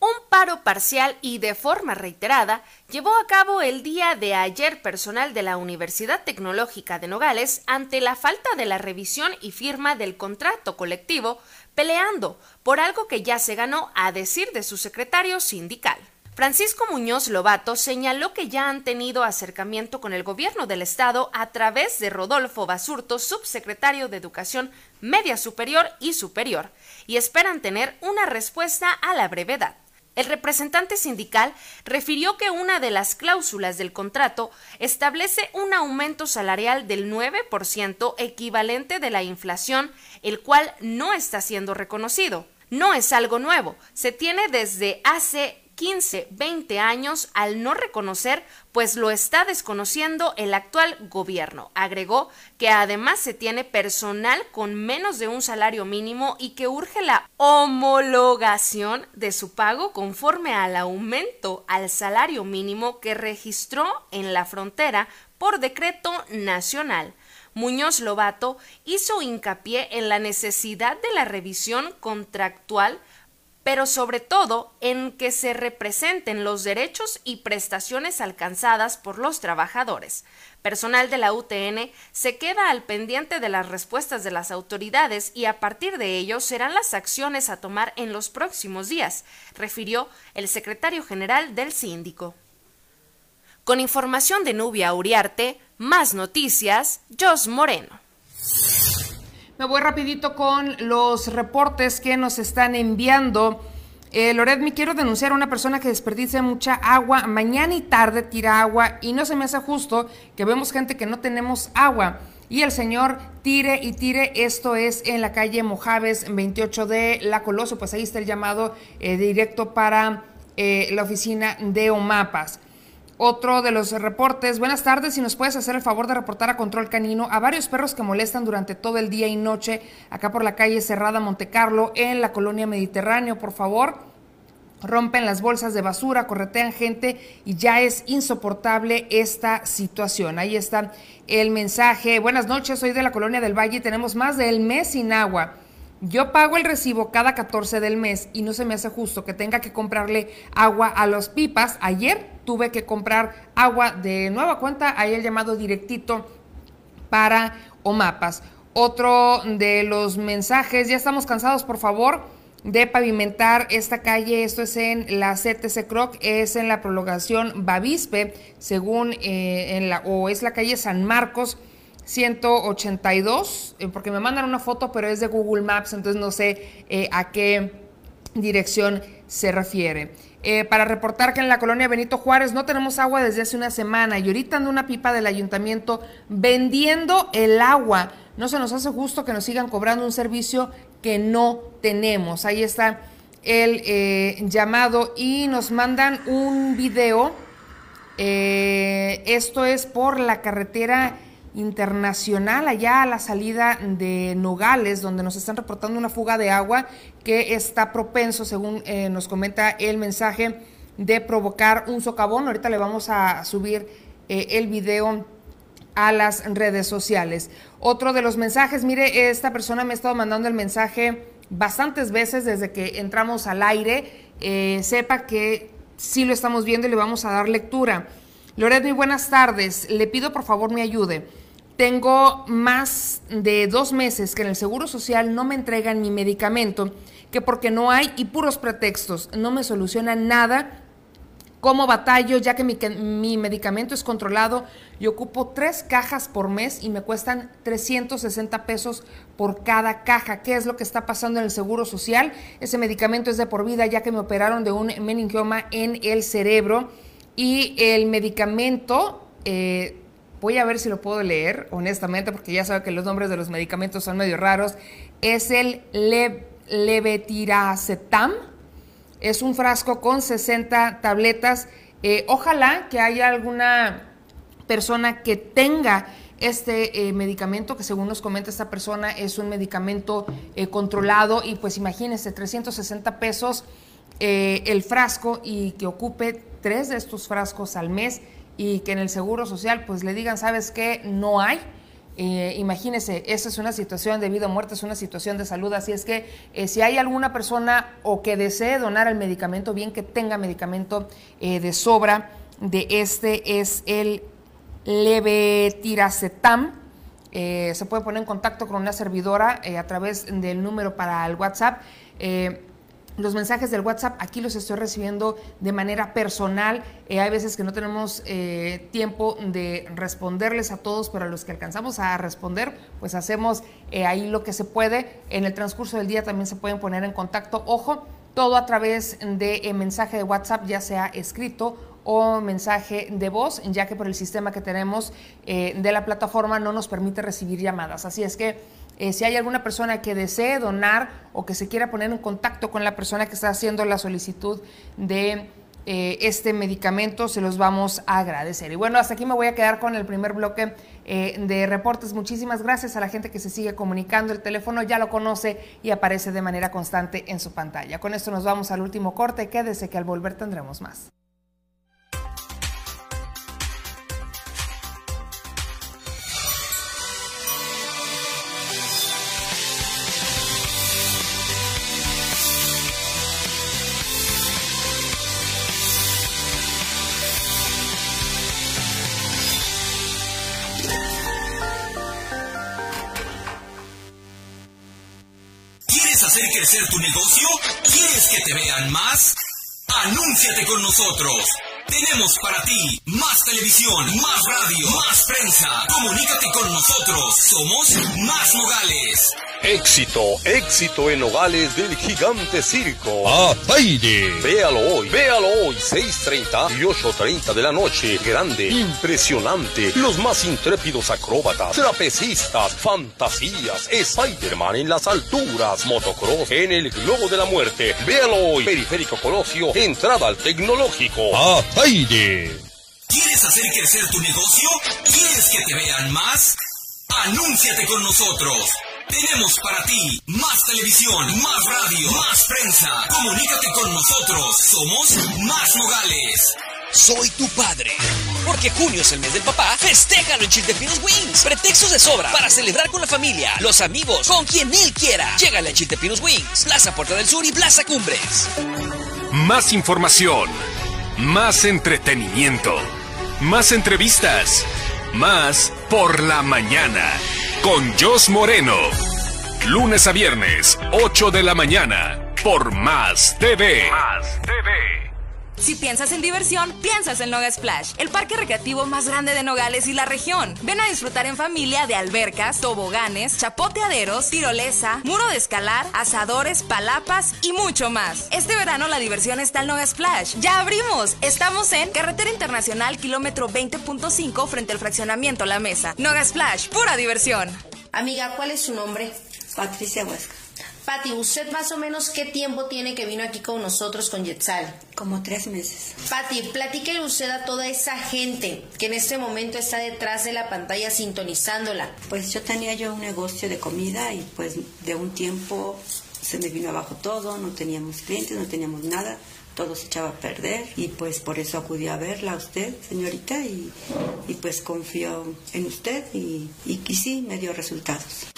Un paro parcial y de forma reiterada llevó a cabo el día de ayer personal de la Universidad Tecnológica de Nogales ante la falta de la revisión y firma del contrato colectivo peleando por algo que ya se ganó a decir de su secretario sindical. Francisco Muñoz Lobato señaló que ya han tenido acercamiento con el gobierno del estado a través de Rodolfo Basurto, subsecretario de Educación Media Superior y Superior, y esperan tener una respuesta a la brevedad. El representante sindical refirió que una de las cláusulas del contrato establece un aumento salarial del 9% equivalente de la inflación, el cual no está siendo reconocido. No es algo nuevo, se tiene desde hace 15, 20 años al no reconocer, pues lo está desconociendo el actual gobierno. Agregó que además se tiene personal con menos de un salario mínimo y que urge la homologación de su pago conforme al aumento al salario mínimo que registró en la frontera por decreto nacional. Muñoz Lobato hizo hincapié en la necesidad de la revisión contractual pero sobre todo en que se representen los derechos y prestaciones alcanzadas por los trabajadores. Personal de la UTN se queda al pendiente de las respuestas de las autoridades y a partir de ello serán las acciones a tomar en los próximos días, refirió el secretario general del síndico. Con información de Nubia Uriarte, más noticias, Jos Moreno. Me voy rapidito con los reportes que nos están enviando. Eh, Loret, me quiero denunciar a una persona que desperdicia mucha agua. Mañana y tarde tira agua y no se me hace justo que vemos gente que no tenemos agua. Y el señor tire y tire, esto es en la calle Mojaves 28 de La Coloso, pues ahí está el llamado eh, directo para eh, la oficina de OMAPAS. Otro de los reportes. Buenas tardes. Si nos puedes hacer el favor de reportar a Control Canino a varios perros que molestan durante todo el día y noche acá por la calle Cerrada Montecarlo en la colonia Mediterráneo, por favor. Rompen las bolsas de basura, corretean gente y ya es insoportable esta situación. Ahí está el mensaje. Buenas noches, soy de la colonia del Valle. Tenemos más del mes sin agua. Yo pago el recibo cada 14 del mes y no se me hace justo que tenga que comprarle agua a los pipas. Ayer tuve que comprar agua de nueva cuenta, ahí el llamado directito para OMAPAS. Otro de los mensajes, ya estamos cansados, por favor, de pavimentar esta calle. Esto es en la CTC Croc, es en la prolongación Bavispe, según eh, en la, o es la calle San Marcos 182, eh, porque me mandan una foto, pero es de Google Maps, entonces no sé eh, a qué dirección se refiere. Eh, para reportar que en la colonia Benito Juárez no tenemos agua desde hace una semana y ahorita anda una pipa del ayuntamiento vendiendo el agua. No se nos hace justo que nos sigan cobrando un servicio que no tenemos. Ahí está el llamado y nos mandan un video. esto es por la carretera internacional allá a la salida de Nogales, donde nos están reportando una fuga de agua que está propenso, según eh, nos comenta el mensaje, de provocar un socavón. Ahorita le vamos a subir eh, el video a las redes sociales. Otro de los mensajes, mire, esta persona me ha estado mandando el mensaje bastantes veces desde que entramos al aire. Eh, sepa que sí lo estamos viendo y le vamos a dar lectura. Loret, muy buenas tardes. Le pido por favor me ayude. Tengo más de dos meses que en el Seguro Social no me entregan mi medicamento, que porque no hay y puros pretextos, no me solucionan nada. Como batallo, ya que mi, mi, medicamento es controlado, y ocupo tres cajas por mes y me cuestan 360 pesos por cada caja. ¿Qué es lo que está pasando en el Seguro Social? Ese medicamento es de por vida, ya que me operaron de un meningioma en el cerebro y el medicamento... Eh, Voy a ver si lo puedo leer, honestamente, porque ya saben que los nombres de los medicamentos son medio raros. Es el levetiracetam. Es un frasco con 60 tabletas. Eh, ojalá que haya alguna persona que tenga este eh, medicamento, que según nos comenta esta persona, es un medicamento controlado y pues imagínense, 360 pesos el frasco y que ocupe tres de estos frascos al mes y que en el Seguro Social pues le digan, ¿sabes qué? No hay. Eh, imagínese, esa es una situación de vida o muerte, es una situación de salud, así es que eh, si hay alguna persona o que desee donar el medicamento, bien que tenga medicamento eh, de sobra, de este es el levetiracetam. se puede poner en contacto con una servidora a través del número para el WhatsApp. Los mensajes del WhatsApp aquí los estoy recibiendo de manera personal. Eh, hay veces que no tenemos eh, tiempo de responderles a todos, pero a los que alcanzamos a responder, pues hacemos eh, ahí lo que se puede. En el transcurso del día también se pueden poner en contacto. Ojo, todo a través de mensaje de WhatsApp, ya sea escrito o mensaje de voz, ya que por el sistema que tenemos de la plataforma no nos permite recibir llamadas. Así es que eh, si hay alguna persona que desee donar o que se quiera poner en contacto con la persona que está haciendo la solicitud de eh, este medicamento, se los vamos a agradecer. Y bueno, hasta aquí me voy a quedar con el primer bloque eh, de reportes. Muchísimas gracias a la gente que se sigue comunicando. El teléfono ya lo conoce y aparece de manera constante en su pantalla. Con esto nos vamos al último corte. Quédese que al volver tendremos más. Más? Anúnciate con nosotros. Tenemos para ti más televisión, más radio, más prensa. Comunícate con nosotros. Somos Más Nogales. Éxito, éxito en Nogales del Gigante Circo. ¡A aire! Véalo hoy, véalo hoy, 6.30 y 8.30 de la noche. Grande, impresionante. Los más intrépidos acróbatas, trapecistas, fantasías, Spider-Man en las alturas, motocross en el globo de la muerte. Véalo hoy, Periférico Colosio, entrada al tecnológico. ¡A aire! ¿Quieres hacer crecer tu negocio? ¿Quieres que te vean más? Anúnciate con nosotros. Tenemos para ti más televisión, más radio, más prensa. Comunícate con nosotros. Somos Más Nogales. Soy tu padre. Porque junio es el mes del papá, festéjalo en Chiltepinos Wings. Pretextos de sobra para celebrar con la familia, los amigos, con quien él quiera. Llégale a Chiltepinos Wings, Plaza Puerta del Sur y Plaza Cumbres. Más información, más entretenimiento, más entrevistas, más por la mañana. Con Jos Moreno. Lunes a viernes, 8 de la mañana, por Más TV. Más TV. Si piensas en diversión, piensas en Noga Splash, el parque recreativo más grande de Nogales y la región. Ven a disfrutar en familia de albercas, toboganes, chapoteaderos, tirolesa, muro de escalar, asadores, palapas y mucho más. Este verano la diversión está en Noga Splash. ¡Ya abrimos! Estamos en Carretera Internacional, kilómetro 20.5 frente al fraccionamiento La Mesa. Noga Splash, pura diversión. Amiga, ¿cuál es su nombre? Patricia Huesca. Pati, ¿usted más o menos qué tiempo tiene que vino aquí con nosotros con Yetzal? Como tres meses. Pati, platíquele usted a toda esa gente que en este momento está detrás de la pantalla sintonizándola. Pues yo tenía yo un negocio de comida y pues de un tiempo se me vino abajo todo, no teníamos clientes, no teníamos nada, todo se echaba a perder y pues por eso acudí a verla a usted, señorita, y, y pues confío en usted y, y, y sí, me dio resultados.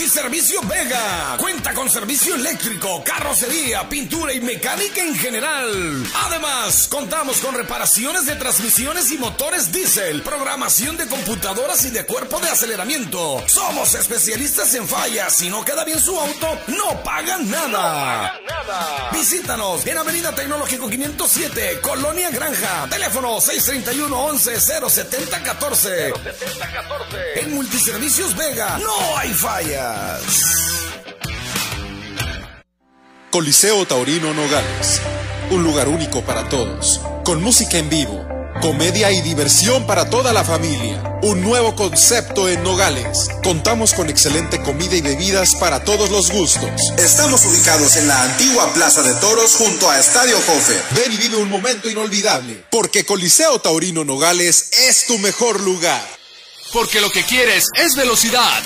Multiservicio Vega. Cuenta con servicio eléctrico, carrocería, pintura y mecánica en general. Además, contamos con reparaciones de transmisiones y motores diésel, programación de computadoras y de cuerpo de aceleramiento. Somos especialistas en fallas. Si no queda bien su auto, no pagan nada. Visítanos en Avenida Tecnológico 507, Colonia Granja. Teléfono 631 11 070 14. En Multiservicios Vega no hay Coliseo Taurino Nogales. Un lugar único para todos. Con música en vivo, comedia y diversión para toda la familia. Un nuevo concepto en Nogales. Contamos con excelente comida y bebidas para todos los gustos. Estamos ubicados en la antigua Plaza de Toros junto a Estadio Jofe. Ven y vive un momento inolvidable. Porque Coliseo Taurino Nogales es tu mejor lugar. Porque lo que quieres es velocidad.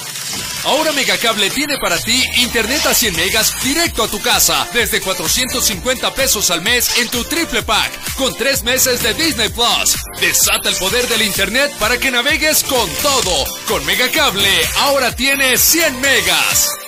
Ahora Megacable tiene para ti internet a 100 megas directo a tu casa desde 450 pesos al mes en tu triple pack con 3 meses de Disney Plus. Desata el poder del internet para que navegues con todo. Con Megacable ahora tienes 100 megas.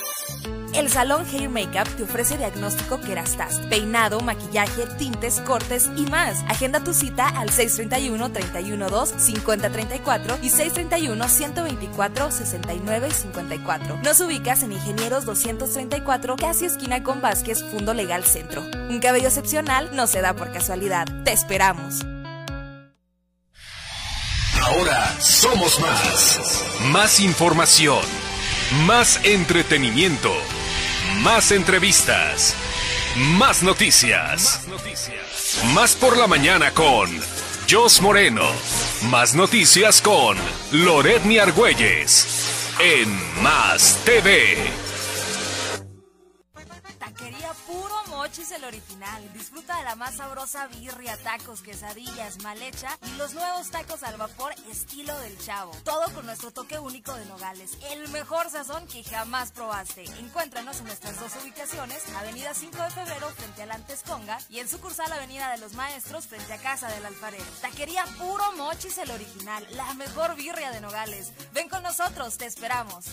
El Salón Hair Makeup te ofrece diagnóstico Kerastase, peinado, maquillaje, tintes, cortes y más. Agenda tu cita al 631-312-5034 y 631-124-6954. Nos ubicas en Ingenieros 234, casi esquina con Vázquez, Fundo Legal Centro. Un cabello excepcional no se da por casualidad. Te esperamos. Ahora somos más. Más información. Más entretenimiento. Más entrevistas, más noticias. Más por la mañana con Jos Moreno. Más noticias con Loret Argüelles. En Más TV. Mochis el original. Disfruta de la más sabrosa birria, tacos, quesadillas, mal hecha y los nuevos tacos al vapor estilo del chavo. Todo con nuestro toque único de nogales. El mejor sazón que jamás probaste. Encuéntranos en nuestras dos ubicaciones, Avenida 5 de Febrero frente al Antes Conga y en sucursal Avenida de los Maestros frente a Casa del Alfarero. Taquería Puro Mochis el original. La mejor birria de nogales. Ven con nosotros, te esperamos.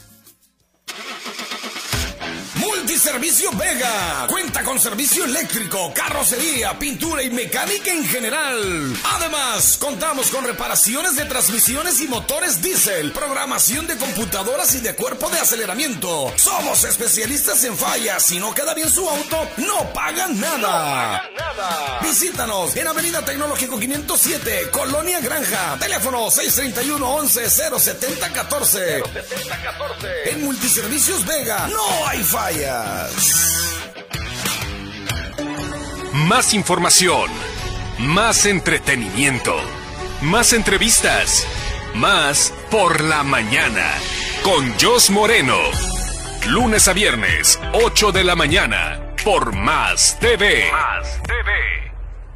Multiservicio Vega. Cuenta con servicio eléctrico, carrocería, pintura y mecánica en general. Además, contamos con reparaciones de transmisiones y motores diésel, programación de computadoras y de cuerpo de aceleramiento. Somos especialistas en fallas. Si no queda bien su auto, no pagan nada. nada. Visítanos en Avenida Tecnológico 507, Colonia Granja. Teléfono 631 11 070 14. En Multiservicios Vega no hay fallas. Más información, más entretenimiento, más entrevistas, más por la mañana con Jos Moreno. Lunes a viernes, 8 de la mañana, por Más TV. Más TV.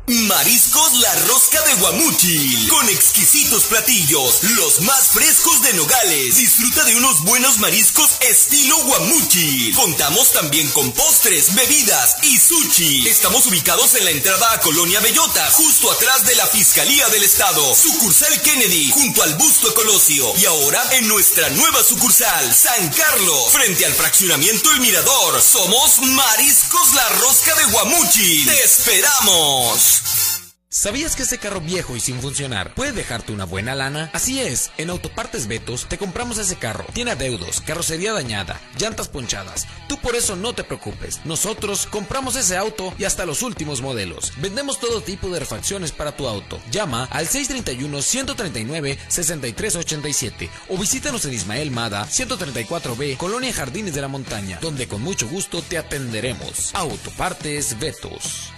Mariscos La Rosca de Guamuchil, con exquisitos platillos, los más frescos de Nogales. Disfruta de unos buenos mariscos estilo Guamuchil. Contamos también con postres, bebidas y sushi. Estamos ubicados en la entrada a Colonia Bellota, justo atrás de la Fiscalía del Estado. Sucursal Kennedy, junto al busto Colosio. Y ahora en nuestra nueva sucursal, San Carlos, frente al fraccionamiento El Mirador. Somos Mariscos La Rosca de Guamuchil. ¡Te esperamos! ¿Sabías que ese carro viejo y sin funcionar puede dejarte una buena lana? Así es, en Autopartes Betos te compramos ese carro. Tiene adeudos, carrocería dañada, llantas ponchadas. Tú por eso no te preocupes. Nosotros compramos ese auto y hasta los últimos modelos. Vendemos todo tipo de refacciones para tu auto. Llama al 631-139-6387 o visítanos en Ismael Mada, 134B, Colonia Jardines de la Montaña, donde con mucho gusto te atenderemos. Autopartes Betos.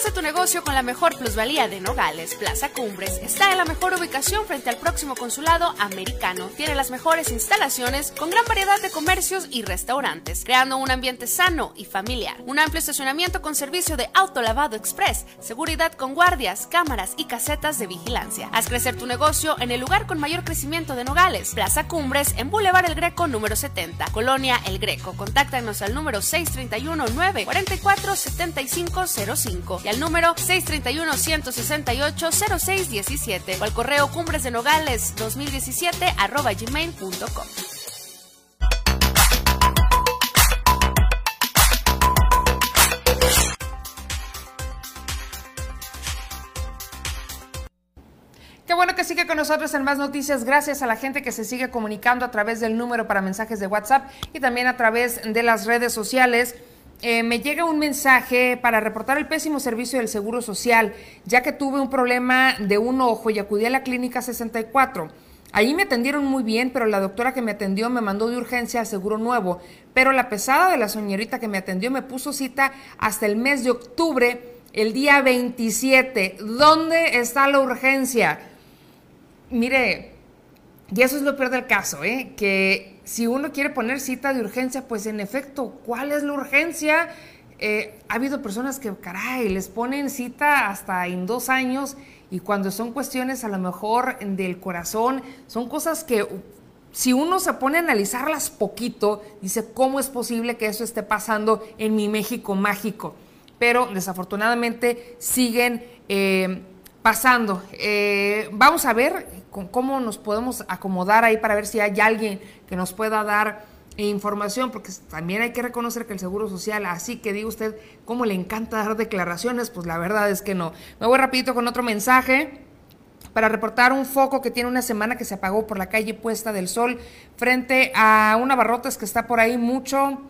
Impulsa tu negocio con la mejor plusvalía de Nogales. Plaza Cumbres está en la mejor ubicación frente al próximo consulado americano. Tiene las mejores instalaciones con gran variedad de comercios y restaurantes, creando un ambiente sano y familiar. Un amplio estacionamiento con servicio de autolavado express, seguridad con guardias, cámaras y casetas de vigilancia. Haz crecer tu negocio en el lugar con mayor crecimiento de Nogales. Plaza Cumbres en Boulevard El Greco número 70, Colonia El Greco. Contáctanos al número 631 944 7505 y al número 631-168-0617 o al correo cumbres de nogales 2017 arroba gmail.com. Qué bueno que sigue con nosotros en más noticias. Gracias a la gente que se sigue comunicando a través del número para mensajes de WhatsApp y también a través de las redes sociales. Eh, me llega un mensaje para reportar el pésimo servicio del Seguro Social, ya que tuve un problema de un ojo y acudí a la clínica 64. Ahí me atendieron muy bien, pero la doctora que me atendió me mandó de urgencia al seguro nuevo. Pero la pesada de la señorita que me atendió me puso cita hasta el mes de octubre, el día 27. ¿Dónde está la urgencia? Mire, y eso es lo peor del caso, ¿eh? que si uno quiere poner cita de urgencia, pues en efecto, ¿cuál es la urgencia? Eh, ha habido personas que, caray, les ponen cita hasta en dos años y cuando son cuestiones a lo mejor del corazón, son cosas que si uno se pone a analizarlas poquito, dice, ¿cómo es posible que eso esté pasando en mi México mágico? Pero desafortunadamente siguen eh, pasando. Eh, vamos a ver cómo nos podemos acomodar ahí para ver si hay alguien que nos pueda dar información, porque también hay que reconocer que el Seguro Social, así que diga usted, ¿cómo le encanta dar declaraciones? Pues la verdad es que no. Me voy rapidito con otro mensaje para reportar un foco que tiene una semana que se apagó por la calle Puesta del Sol frente a una barrotes que está por ahí mucho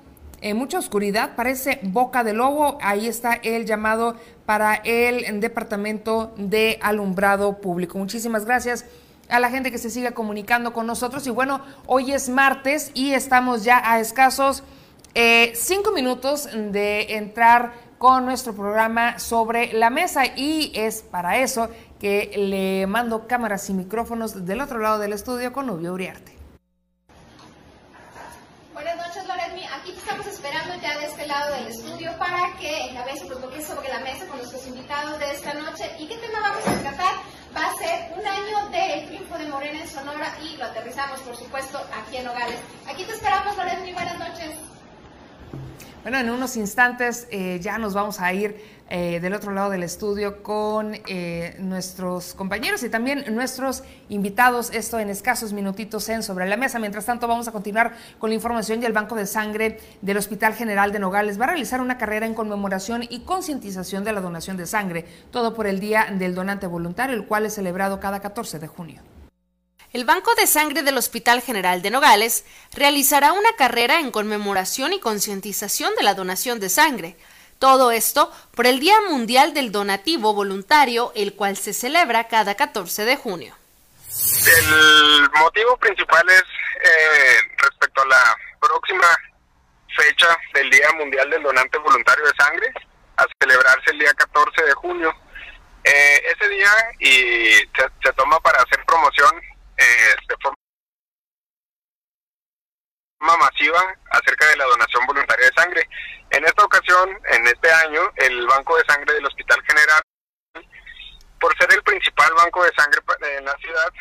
en mucha oscuridad, parece boca de lobo. Ahí está el llamado para el Departamento de Alumbrado Público. Muchísimas gracias a la gente que se siga comunicando con nosotros. Y bueno, hoy es martes y estamos ya a escasos eh, cinco minutos de entrar con nuestro programa sobre la mesa y es para eso que le mando cámaras y micrófonos del otro lado del estudio con Nubio Uriarte. Buenas noches, Loretmi. Aquí te estamos esperando ya de este lado del estudio para que encabece pues, lo que es sobre la mesa con nuestros invitados de esta noche. ¿Y qué tema vamos a tratar? Va a ser un año del triunfo de Morena en Sonora y lo aterrizamos, por supuesto, aquí en Nogales. Aquí te esperamos, Loretmi. Buenas noches. Bueno, en unos instantes eh, ya nos vamos a ir eh, del otro lado del estudio con eh, nuestros compañeros y también nuestros invitados. Esto en escasos minutitos en Sobre la Mesa. Mientras tanto, vamos a continuar con la información y el Banco de Sangre del Hospital General de Nogales va a realizar una carrera en conmemoración y concientización de la donación de sangre. Todo por el Día del Donante Voluntario, el cual es celebrado cada 14 de junio. El Banco de Sangre del Hospital General de Nogales realizará una carrera en conmemoración y concientización de la donación de sangre. Todo esto por el Día Mundial del Donativo Voluntario, el cual se celebra cada 14 de junio. El motivo principal es eh, respecto a la próxima fecha del Día Mundial del Donante Voluntario de Sangre, a celebrarse el día 14 de junio. Eh, ese día y se toma para hacer promoción eh, de forma masiva acerca de la donación voluntaria de sangre. En esta ocasión, en este año, el Banco de Sangre del Hospital General, por ser el principal banco de sangre en la ciudad,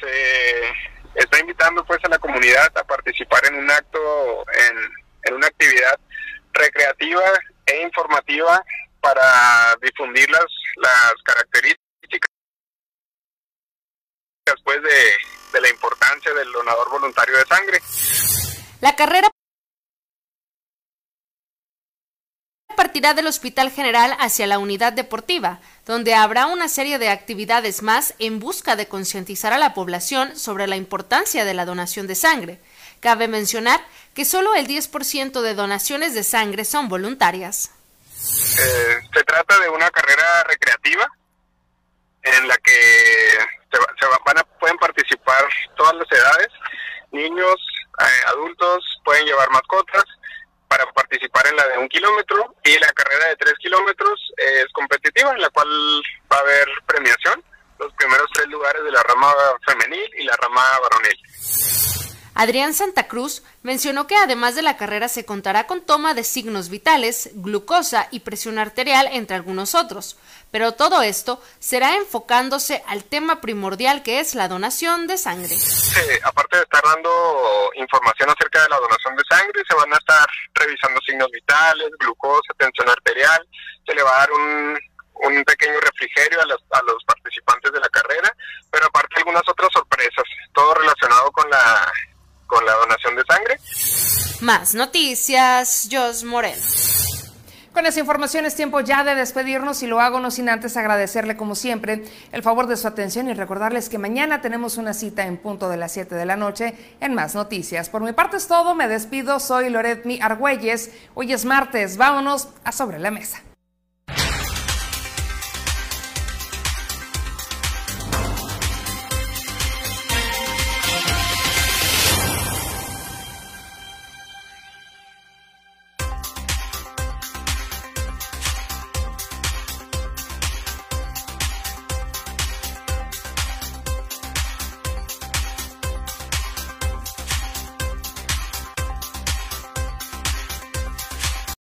se está invitando pues a la comunidad a participar en un acto, en, en una actividad recreativa e informativa para difundir las, las características después de, la importancia del donador voluntario de sangre. La carrera partirá del Hospital General hacia la unidad deportiva, donde habrá una serie de actividades más en busca de concientizar a la población sobre la importancia de la donación de sangre. Cabe mencionar que solo el 10% de donaciones de sangre son voluntarias. Eh, se trata de una carrera recreativa en la que pueden participar todas las edades, niños, eh, adultos, pueden llevar mascotas para participar en la de un kilómetro y la carrera de tres kilómetros es competitiva en la cual va a haber premiación, los primeros tres lugares de la rama femenil y la rama varonil. Adrián Santa Cruz mencionó que además de la carrera se contará con toma de signos vitales, glucosa y presión arterial, entre algunos otros. Pero todo esto será enfocándose al tema primordial que es la donación de sangre. Sí, aparte de estar dando información acerca de la donación de sangre, se van a estar revisando signos vitales, glucosa, tensión arterial, se le va a dar un, un pequeño refrigerio a los, a los participantes de la carrera, pero aparte algunas otras sorpresas, todo relacionado con la con la donación de sangre. Más noticias, Jos Moreno. Con esa información es tiempo ya de despedirnos y lo hago no sin antes agradecerle como siempre el favor de su atención y recordarles que mañana tenemos una cita en punto de las 7 de la noche en Más Noticias. Por mi parte es todo, me despido, soy Loretmi Argüelles, hoy es martes, vámonos a Sobre la Mesa.